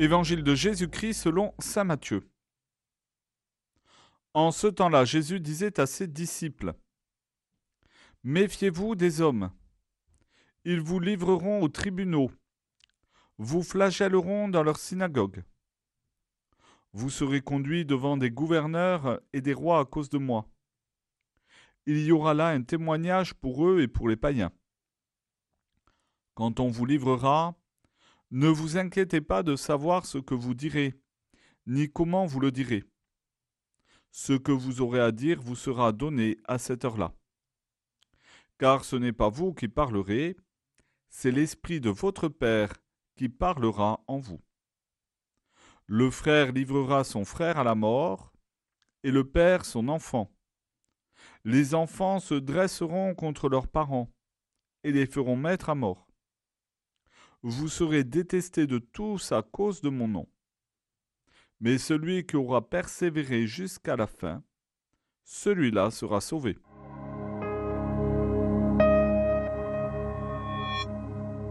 Évangile de Jésus-Christ selon Saint Matthieu. En ce temps-là, Jésus disait à ses disciples, Méfiez-vous des hommes. Ils vous livreront aux tribunaux, vous flagelleront dans leurs synagogues. Vous serez conduits devant des gouverneurs et des rois à cause de moi. Il y aura là un témoignage pour eux et pour les païens. Quand on vous livrera, ne vous inquiétez pas de savoir ce que vous direz, ni comment vous le direz. Ce que vous aurez à dire vous sera donné à cette heure-là. Car ce n'est pas vous qui parlerez, c'est l'Esprit de votre Père qui parlera en vous. Le frère livrera son frère à la mort, et le père son enfant. Les enfants se dresseront contre leurs parents, et les feront mettre à mort vous serez détestés de tous à cause de mon nom. Mais celui qui aura persévéré jusqu'à la fin, celui-là sera sauvé.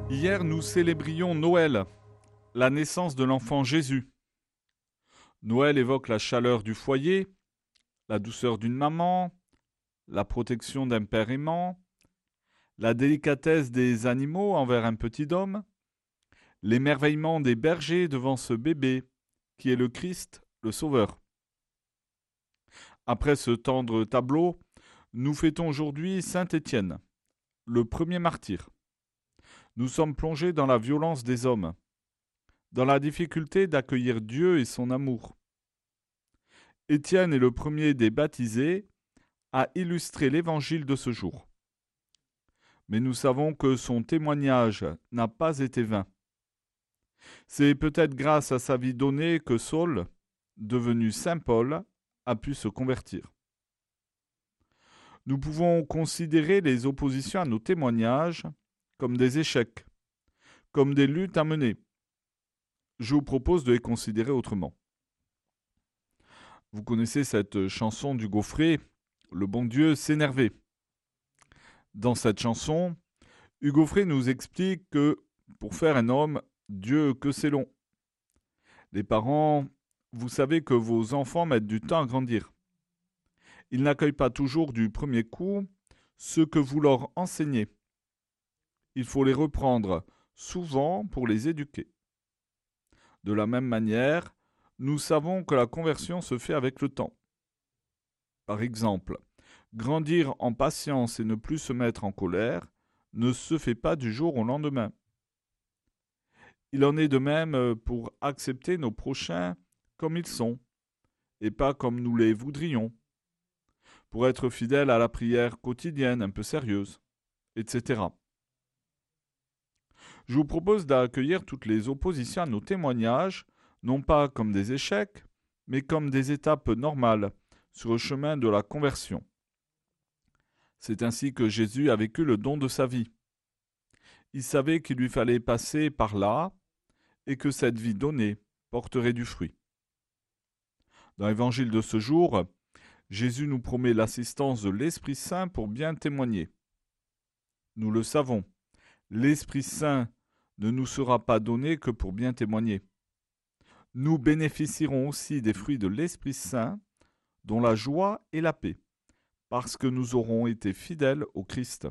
Hier, nous célébrions Noël, la naissance de l'enfant Jésus. Noël évoque la chaleur du foyer, la douceur d'une maman, la protection d'un père aimant, la délicatesse des animaux envers un petit homme, l'émerveillement des bergers devant ce bébé qui est le Christ, le Sauveur. Après ce tendre tableau, nous fêtons aujourd'hui Saint Étienne, le premier martyr. Nous sommes plongés dans la violence des hommes, dans la difficulté d'accueillir Dieu et son amour. Étienne est le premier des baptisés à illustrer l'évangile de ce jour. Mais nous savons que son témoignage n'a pas été vain. C'est peut-être grâce à sa vie donnée que Saul, devenu Saint Paul, a pu se convertir. Nous pouvons considérer les oppositions à nos témoignages comme des échecs, comme des luttes à mener. Je vous propose de les considérer autrement. Vous connaissez cette chanson du Gaufret, Le bon Dieu s'énervait. Dans cette chanson, Hugo Frey nous explique que pour faire un homme, Dieu, que c'est long. Les parents, vous savez que vos enfants mettent du temps à grandir. Ils n'accueillent pas toujours du premier coup ce que vous leur enseignez. Il faut les reprendre souvent pour les éduquer. De la même manière, nous savons que la conversion se fait avec le temps. Par exemple, grandir en patience et ne plus se mettre en colère ne se fait pas du jour au lendemain. Il en est de même euh, pour accepter nos prochains comme ils sont, et pas comme nous les voudrions, pour être fidèle à la prière quotidienne un peu sérieuse, etc. Je vous propose d'accueillir toutes les oppositions à nos témoignages, non pas comme des échecs, mais comme des étapes normales sur le chemin de la conversion. C'est ainsi que Jésus a vécu le don de sa vie. Il savait qu'il lui fallait passer par là et que cette vie donnée porterait du fruit. Dans l'évangile de ce jour, Jésus nous promet l'assistance de l'Esprit Saint pour bien témoigner. Nous le savons, l'Esprit Saint ne nous sera pas donné que pour bien témoigner. Nous bénéficierons aussi des fruits de l'Esprit Saint, dont la joie et la paix, parce que nous aurons été fidèles au Christ.